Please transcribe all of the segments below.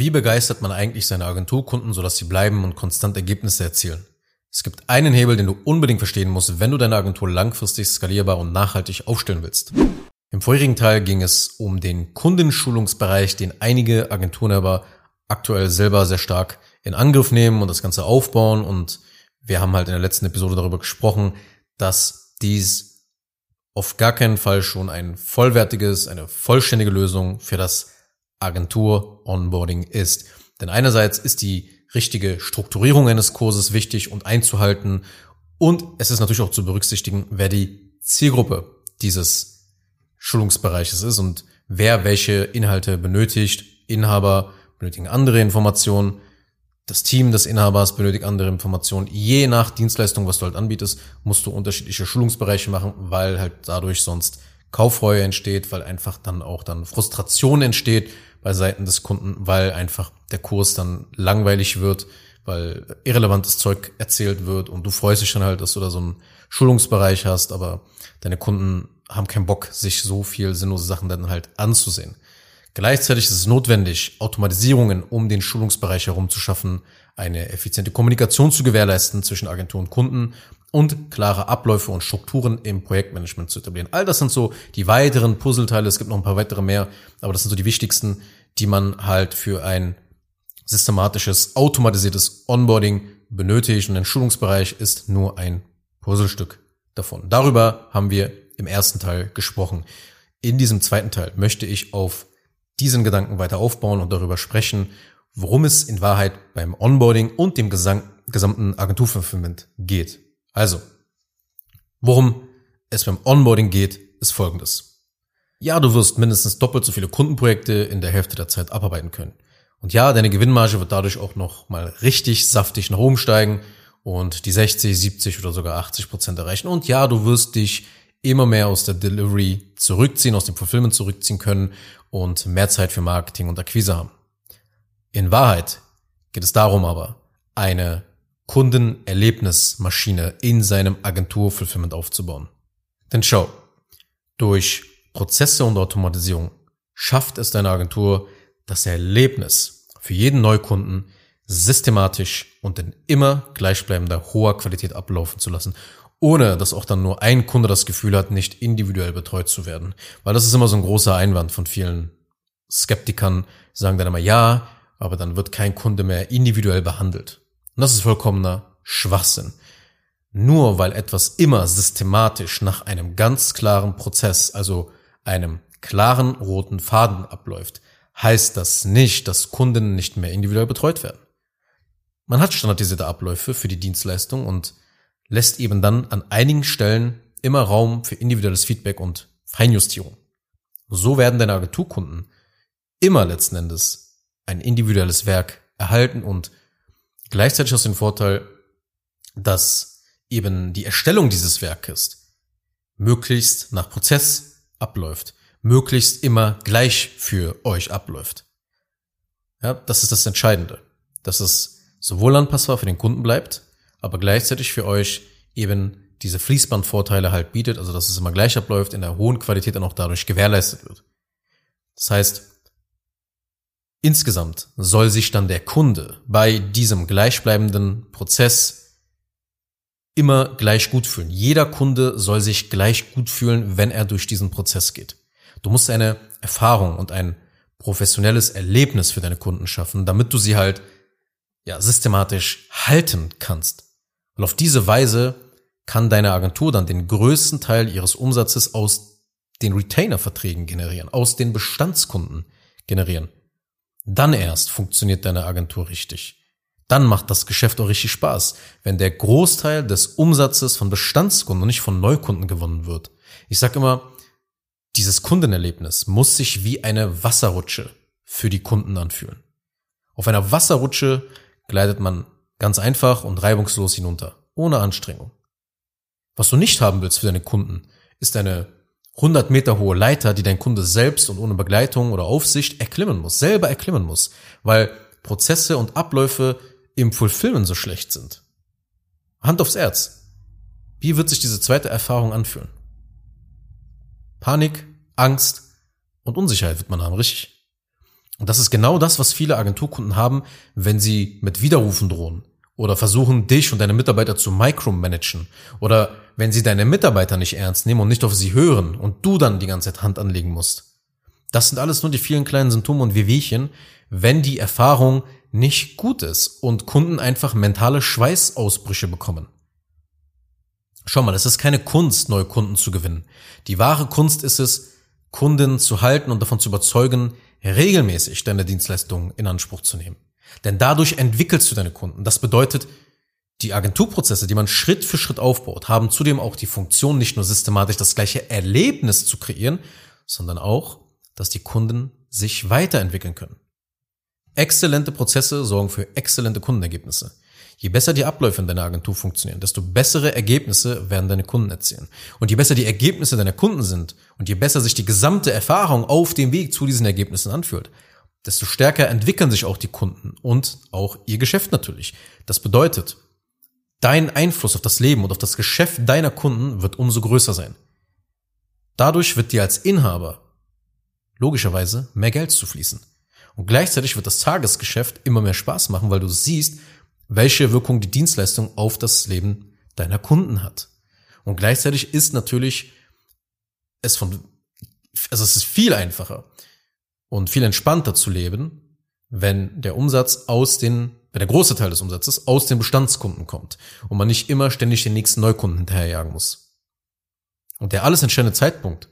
Wie begeistert man eigentlich seine Agenturkunden, sodass sie bleiben und konstant Ergebnisse erzielen? Es gibt einen Hebel, den du unbedingt verstehen musst, wenn du deine Agentur langfristig skalierbar und nachhaltig aufstellen willst. Im vorherigen Teil ging es um den Kundenschulungsbereich, den einige Agenturen aber aktuell selber sehr stark in Angriff nehmen und das Ganze aufbauen. Und wir haben halt in der letzten Episode darüber gesprochen, dass dies auf gar keinen Fall schon ein vollwertiges, eine vollständige Lösung für das Agentur-Onboarding ist. Denn einerseits ist die richtige Strukturierung eines Kurses wichtig und einzuhalten und es ist natürlich auch zu berücksichtigen, wer die Zielgruppe dieses Schulungsbereiches ist und wer welche Inhalte benötigt. Inhaber benötigen andere Informationen, das Team des Inhabers benötigt andere Informationen. Je nach Dienstleistung, was du halt anbietest, musst du unterschiedliche Schulungsbereiche machen, weil halt dadurch sonst Kaufreue entsteht, weil einfach dann auch dann Frustration entsteht bei Seiten des Kunden, weil einfach der Kurs dann langweilig wird, weil irrelevantes Zeug erzählt wird und du freust dich dann halt, dass du da so einen Schulungsbereich hast, aber deine Kunden haben keinen Bock, sich so viel sinnlose Sachen dann halt anzusehen. Gleichzeitig ist es notwendig, Automatisierungen um den Schulungsbereich herum zu schaffen, eine effiziente Kommunikation zu gewährleisten zwischen Agentur und Kunden und klare Abläufe und Strukturen im Projektmanagement zu etablieren. All das sind so die weiteren Puzzleteile. Es gibt noch ein paar weitere mehr, aber das sind so die wichtigsten, die man halt für ein systematisches, automatisiertes Onboarding benötigt. Und ein Schulungsbereich ist nur ein Puzzlestück davon. Darüber haben wir im ersten Teil gesprochen. In diesem zweiten Teil möchte ich auf diesen Gedanken weiter aufbauen und darüber sprechen, worum es in Wahrheit beim Onboarding und dem gesamten Agenturfulfillment geht. Also, worum es beim Onboarding geht, ist folgendes. Ja, du wirst mindestens doppelt so viele Kundenprojekte in der Hälfte der Zeit abarbeiten können. Und ja, deine Gewinnmarge wird dadurch auch noch mal richtig saftig nach oben steigen und die 60, 70 oder sogar 80 Prozent erreichen. Und ja, du wirst dich immer mehr aus der Delivery zurückziehen, aus dem Fulfillment zurückziehen können und mehr Zeit für Marketing und Akquise haben. In Wahrheit geht es darum aber, eine Kundenerlebnismaschine in seinem Agentur-Fulfillment aufzubauen. Denn schau, durch Prozesse und Automatisierung schafft es deine Agentur, das Erlebnis für jeden Neukunden systematisch und in immer gleichbleibender hoher Qualität ablaufen zu lassen, ohne dass auch dann nur ein Kunde das Gefühl hat, nicht individuell betreut zu werden. Weil das ist immer so ein großer Einwand von vielen Skeptikern, sagen dann immer ja, aber dann wird kein Kunde mehr individuell behandelt. Und das ist vollkommener Schwachsinn. Nur weil etwas immer systematisch nach einem ganz klaren Prozess, also einem klaren roten Faden abläuft, heißt das nicht, dass Kunden nicht mehr individuell betreut werden. Man hat standardisierte Abläufe für die Dienstleistung und lässt eben dann an einigen Stellen immer Raum für individuelles Feedback und Feinjustierung. So werden deine Agenturkunden immer letzten Endes ein individuelles Werk erhalten und Gleichzeitig hast du den Vorteil, dass eben die Erstellung dieses Werkes möglichst nach Prozess abläuft, möglichst immer gleich für euch abläuft. Ja, das ist das Entscheidende, dass es sowohl anpassbar für den Kunden bleibt, aber gleichzeitig für euch eben diese Fließbandvorteile halt bietet, also dass es immer gleich abläuft, in der hohen Qualität dann auch dadurch gewährleistet wird. Das heißt, Insgesamt soll sich dann der Kunde bei diesem gleichbleibenden Prozess immer gleich gut fühlen. Jeder Kunde soll sich gleich gut fühlen, wenn er durch diesen Prozess geht. Du musst eine Erfahrung und ein professionelles Erlebnis für deine Kunden schaffen, damit du sie halt ja systematisch halten kannst. Und auf diese Weise kann deine Agentur dann den größten Teil ihres Umsatzes aus den Retainer-Verträgen generieren, aus den Bestandskunden generieren. Dann erst funktioniert deine Agentur richtig. Dann macht das Geschäft auch richtig Spaß, wenn der Großteil des Umsatzes von Bestandskunden und nicht von Neukunden gewonnen wird. Ich sag immer, dieses Kundenerlebnis muss sich wie eine Wasserrutsche für die Kunden anfühlen. Auf einer Wasserrutsche gleitet man ganz einfach und reibungslos hinunter, ohne Anstrengung. Was du nicht haben willst für deine Kunden, ist eine 100 Meter hohe Leiter, die dein Kunde selbst und ohne Begleitung oder Aufsicht erklimmen muss, selber erklimmen muss, weil Prozesse und Abläufe im Fulfillment so schlecht sind. Hand aufs Herz. Wie wird sich diese zweite Erfahrung anfühlen? Panik, Angst und Unsicherheit wird man haben, richtig? Und das ist genau das, was viele Agenturkunden haben, wenn sie mit Widerrufen drohen oder versuchen, dich und deine Mitarbeiter zu micromanagen oder wenn sie deine Mitarbeiter nicht ernst nehmen und nicht auf sie hören und du dann die ganze Zeit Hand anlegen musst. Das sind alles nur die vielen kleinen Symptome und Wehwehchen, wenn die Erfahrung nicht gut ist und Kunden einfach mentale Schweißausbrüche bekommen. Schau mal, es ist keine Kunst, neue Kunden zu gewinnen. Die wahre Kunst ist es, Kunden zu halten und davon zu überzeugen, regelmäßig deine Dienstleistungen in Anspruch zu nehmen. Denn dadurch entwickelst du deine Kunden. Das bedeutet, die Agenturprozesse, die man Schritt für Schritt aufbaut, haben zudem auch die Funktion, nicht nur systematisch das gleiche Erlebnis zu kreieren, sondern auch, dass die Kunden sich weiterentwickeln können. Exzellente Prozesse sorgen für exzellente Kundenergebnisse. Je besser die Abläufe in deiner Agentur funktionieren, desto bessere Ergebnisse werden deine Kunden erzielen. Und je besser die Ergebnisse deiner Kunden sind und je besser sich die gesamte Erfahrung auf dem Weg zu diesen Ergebnissen anfühlt, desto stärker entwickeln sich auch die Kunden und auch ihr Geschäft natürlich. Das bedeutet, dein Einfluss auf das Leben und auf das Geschäft deiner Kunden wird umso größer sein. Dadurch wird dir als Inhaber logischerweise mehr Geld zu fließen. Und gleichzeitig wird das Tagesgeschäft immer mehr Spaß machen, weil du siehst, welche Wirkung die Dienstleistung auf das Leben deiner Kunden hat. Und gleichzeitig ist natürlich es von, also es ist viel einfacher und viel entspannter zu leben, wenn der Umsatz aus den, wenn der große Teil des Umsatzes aus den Bestandskunden kommt und man nicht immer ständig den nächsten Neukunden hinterherjagen muss. Und der alles entscheidende Zeitpunkt,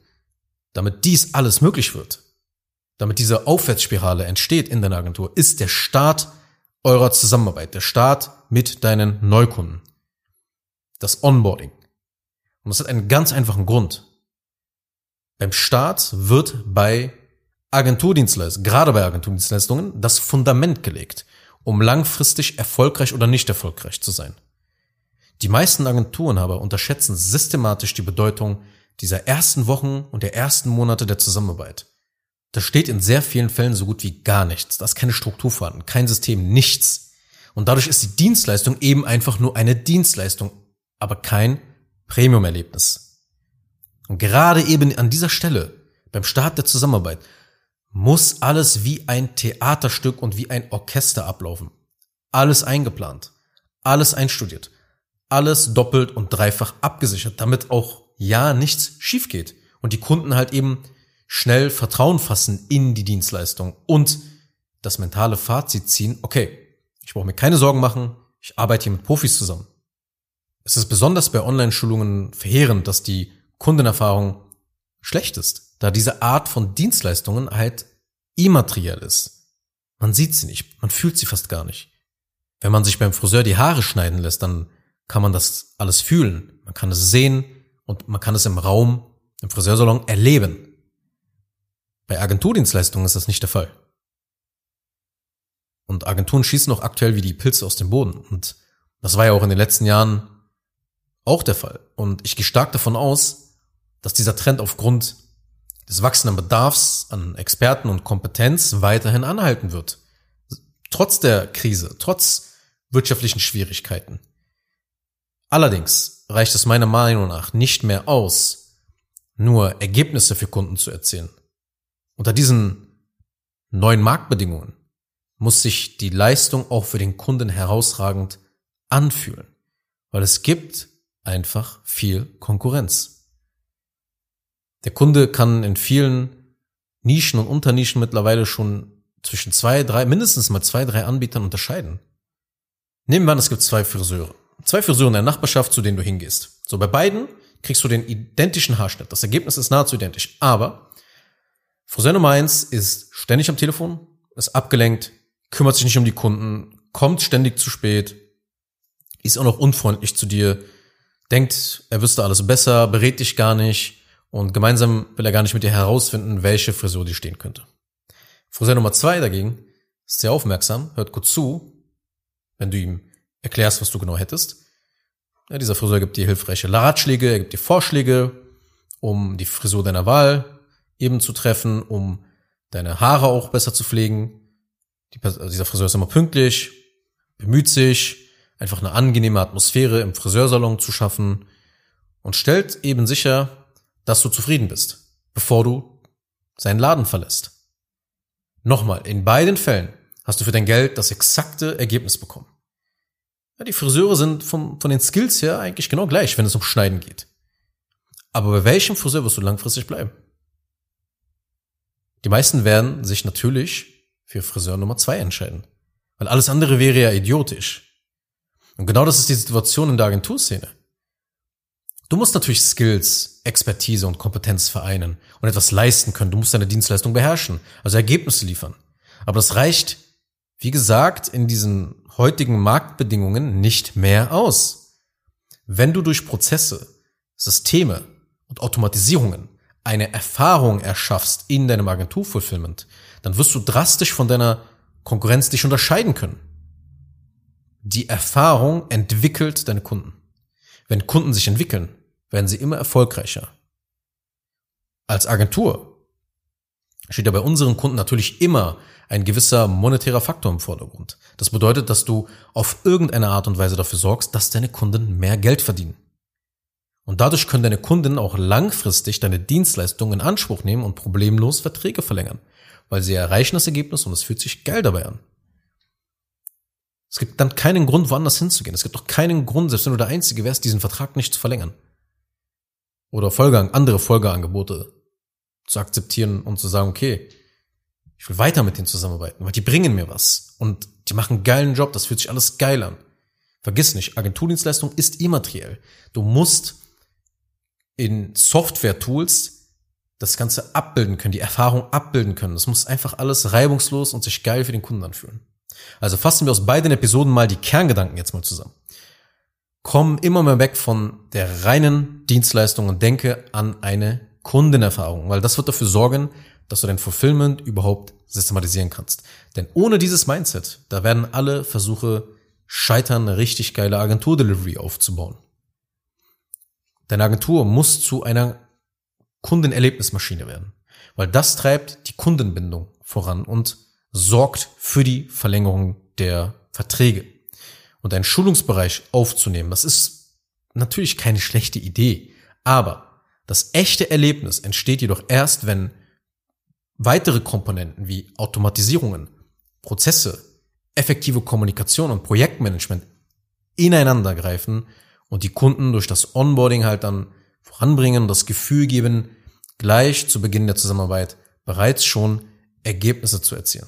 damit dies alles möglich wird, damit diese Aufwärtsspirale entsteht in deiner Agentur, ist der Start eurer Zusammenarbeit, der Start mit deinen Neukunden. Das Onboarding. Und das hat einen ganz einfachen Grund. Beim Start wird bei Agenturdienstleistungen, gerade bei Agenturdienstleistungen, das Fundament gelegt, um langfristig erfolgreich oder nicht erfolgreich zu sein. Die meisten Agenturen aber unterschätzen systematisch die Bedeutung dieser ersten Wochen und der ersten Monate der Zusammenarbeit. Da steht in sehr vielen Fällen so gut wie gar nichts. Da ist keine Struktur vorhanden, kein System, nichts. Und dadurch ist die Dienstleistung eben einfach nur eine Dienstleistung, aber kein Premium-Erlebnis. Und gerade eben an dieser Stelle, beim Start der Zusammenarbeit, muss alles wie ein Theaterstück und wie ein Orchester ablaufen. Alles eingeplant, alles einstudiert, alles doppelt und dreifach abgesichert, damit auch ja nichts schief geht und die Kunden halt eben schnell Vertrauen fassen in die Dienstleistung und das mentale Fazit ziehen, okay, ich brauche mir keine Sorgen machen, ich arbeite hier mit Profis zusammen. Es ist besonders bei Online-Schulungen verheerend, dass die Kundenerfahrung schlecht ist, da diese Art von Dienstleistungen halt immateriell ist. Man sieht sie nicht, man fühlt sie fast gar nicht. Wenn man sich beim Friseur die Haare schneiden lässt, dann kann man das alles fühlen, man kann es sehen und man kann es im Raum, im Friseursalon erleben. Bei Agenturdienstleistungen ist das nicht der Fall. Und Agenturen schießen auch aktuell wie die Pilze aus dem Boden. Und das war ja auch in den letzten Jahren auch der Fall. Und ich gehe stark davon aus, dass dieser Trend aufgrund des wachsenden Bedarfs an Experten und Kompetenz weiterhin anhalten wird. Trotz der Krise, trotz wirtschaftlichen Schwierigkeiten. Allerdings reicht es meiner Meinung nach nicht mehr aus, nur Ergebnisse für Kunden zu erzielen. Unter diesen neuen Marktbedingungen muss sich die Leistung auch für den Kunden herausragend anfühlen, weil es gibt einfach viel Konkurrenz. Der Kunde kann in vielen Nischen und Unternischen mittlerweile schon zwischen zwei, drei, mindestens mal zwei, drei Anbietern unterscheiden. Nehmen wir an, es gibt zwei Friseure. Zwei Friseure in der Nachbarschaft, zu denen du hingehst. So, bei beiden kriegst du den identischen Haarschnitt. Das Ergebnis ist nahezu identisch. Aber Friseur Nummer eins ist ständig am Telefon, ist abgelenkt, kümmert sich nicht um die Kunden, kommt ständig zu spät, ist auch noch unfreundlich zu dir, denkt, er wüsste alles besser, berät dich gar nicht und gemeinsam will er gar nicht mit dir herausfinden, welche Frisur dir stehen könnte. Friseur Nummer zwei dagegen ist sehr aufmerksam, hört kurz zu, wenn du ihm erklärst, was du genau hättest. Ja, dieser Friseur gibt dir hilfreiche Ratschläge, er gibt dir Vorschläge, um die Frisur deiner Wahl eben zu treffen, um deine Haare auch besser zu pflegen. Die, also dieser Friseur ist immer pünktlich, bemüht sich, einfach eine angenehme Atmosphäre im Friseursalon zu schaffen und stellt eben sicher, dass du zufrieden bist, bevor du seinen Laden verlässt. Nochmal, in beiden Fällen hast du für dein Geld das exakte Ergebnis bekommen. Ja, die Friseure sind von, von den Skills her eigentlich genau gleich, wenn es um Schneiden geht. Aber bei welchem Friseur wirst du langfristig bleiben? Die meisten werden sich natürlich für Friseur Nummer zwei entscheiden. Weil alles andere wäre ja idiotisch. Und genau das ist die Situation in der Agenturszene. Du musst natürlich Skills, Expertise und Kompetenz vereinen und etwas leisten können. Du musst deine Dienstleistung beherrschen, also Ergebnisse liefern. Aber das reicht, wie gesagt, in diesen heutigen Marktbedingungen nicht mehr aus. Wenn du durch Prozesse, Systeme und Automatisierungen eine Erfahrung erschaffst in deinem Agenturfulfillment, dann wirst du drastisch von deiner Konkurrenz dich unterscheiden können. Die Erfahrung entwickelt deine Kunden. Wenn Kunden sich entwickeln, werden sie immer erfolgreicher. Als Agentur steht ja bei unseren Kunden natürlich immer ein gewisser monetärer Faktor im Vordergrund. Das bedeutet, dass du auf irgendeine Art und Weise dafür sorgst, dass deine Kunden mehr Geld verdienen. Und dadurch können deine Kunden auch langfristig deine Dienstleistung in Anspruch nehmen und problemlos Verträge verlängern, weil sie erreichen das Ergebnis und es fühlt sich geil dabei an. Es gibt dann keinen Grund, woanders hinzugehen. Es gibt doch keinen Grund, selbst wenn du der Einzige wärst, diesen Vertrag nicht zu verlängern. Oder Folge, andere Folgeangebote zu akzeptieren und zu sagen, okay, ich will weiter mit denen zusammenarbeiten, weil die bringen mir was und die machen einen geilen Job, das fühlt sich alles geil an. Vergiss nicht, Agenturdienstleistung ist immateriell. Du musst in Software-Tools das Ganze abbilden können, die Erfahrung abbilden können. Das muss einfach alles reibungslos und sich geil für den Kunden anfühlen. Also fassen wir aus beiden Episoden mal die Kerngedanken jetzt mal zusammen. Komm immer mehr weg von der reinen Dienstleistung und denke an eine Kundenerfahrung, weil das wird dafür sorgen, dass du dein Fulfillment überhaupt systematisieren kannst. Denn ohne dieses Mindset, da werden alle Versuche scheitern, eine richtig geile Agentur-Delivery aufzubauen. Deine Agentur muss zu einer Kundenerlebnismaschine werden, weil das treibt die Kundenbindung voran und sorgt für die Verlängerung der Verträge. Und einen Schulungsbereich aufzunehmen, das ist natürlich keine schlechte Idee, aber das echte Erlebnis entsteht jedoch erst, wenn weitere Komponenten wie Automatisierungen, Prozesse, effektive Kommunikation und Projektmanagement ineinander greifen und die Kunden durch das Onboarding halt dann voranbringen und das Gefühl geben, gleich zu Beginn der Zusammenarbeit bereits schon Ergebnisse zu erzielen.